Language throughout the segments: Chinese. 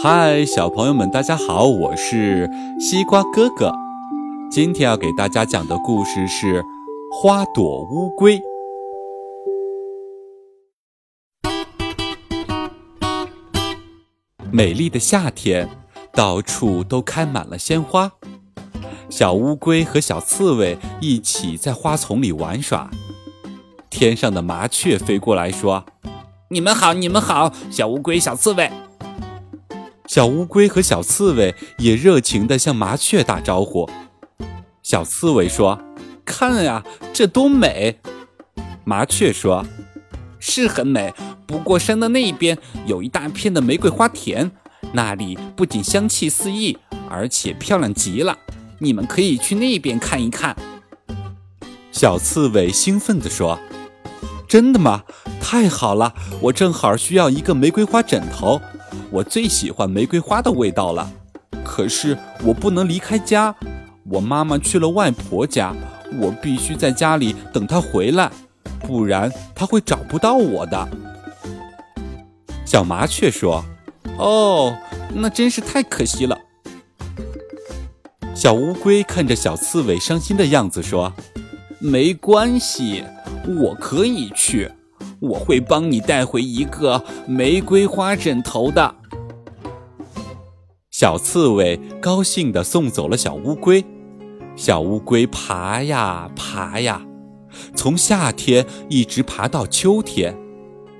嗨，小朋友们，大家好，我是西瓜哥哥。今天要给大家讲的故事是《花朵乌龟》。美丽的夏天，到处都开满了鲜花。小乌龟和小刺猬一起在花丛里玩耍。天上的麻雀飞过来说：“你们好，你们好，小乌龟、小刺猬。”小乌龟和小刺猬也热情地向麻雀打招呼。小刺猬说：“看呀，这多美！”麻雀说：“是很美，不过山的那边有一大片的玫瑰花田，那里不仅香气四溢，而且漂亮极了。你们可以去那边看一看。”小刺猬兴奋地说：“真的吗？太好了！我正好需要一个玫瑰花枕头。”我最喜欢玫瑰花的味道了，可是我不能离开家。我妈妈去了外婆家，我必须在家里等她回来，不然她会找不到我的。小麻雀说：“哦，那真是太可惜了。”小乌龟看着小刺猬伤心的样子说：“没关系，我可以去。”我会帮你带回一个玫瑰花枕头的。小刺猬高兴地送走了小乌龟。小乌龟爬呀爬呀，从夏天一直爬到秋天。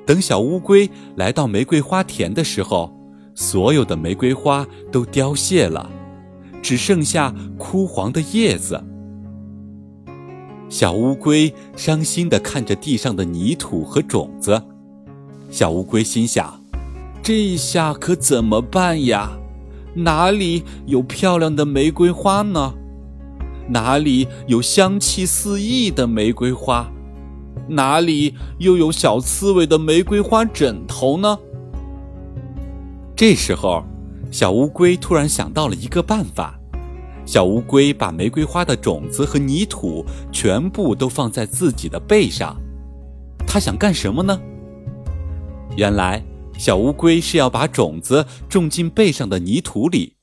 等小乌龟来到玫瑰花田的时候，所有的玫瑰花都凋谢了，只剩下枯黄的叶子。小乌龟伤心地看着地上的泥土和种子，小乌龟心想：“这下可怎么办呀？哪里有漂亮的玫瑰花呢？哪里有香气四溢的玫瑰花？哪里又有小刺猬的玫瑰花枕头呢？”这时候，小乌龟突然想到了一个办法。小乌龟把玫瑰花的种子和泥土全部都放在自己的背上，它想干什么呢？原来，小乌龟是要把种子种进背上的泥土里。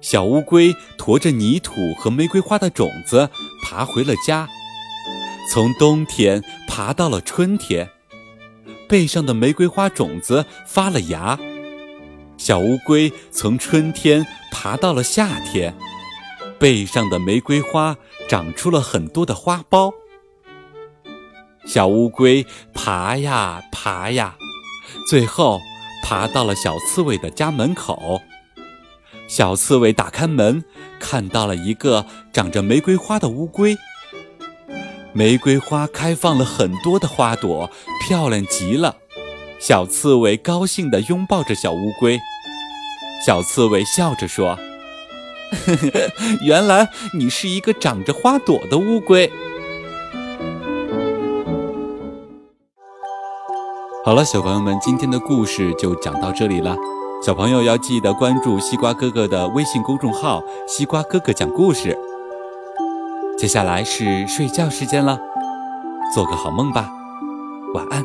小乌龟驮着泥土和玫瑰花的种子爬回了家，从冬天爬到了春天，背上的玫瑰花种子发了芽。小乌龟从春天爬到了夏天，背上的玫瑰花长出了很多的花苞。小乌龟爬呀爬呀，最后爬到了小刺猬的家门口。小刺猬打开门，看到了一个长着玫瑰花的乌龟。玫瑰花开放了很多的花朵，漂亮极了。小刺猬高兴地拥抱着小乌龟。小刺猬笑着说：“ 原来你是一个长着花朵的乌龟。”好了，小朋友们，今天的故事就讲到这里了。小朋友要记得关注西瓜哥哥的微信公众号“西瓜哥哥讲故事”。接下来是睡觉时间了，做个好梦吧，晚安。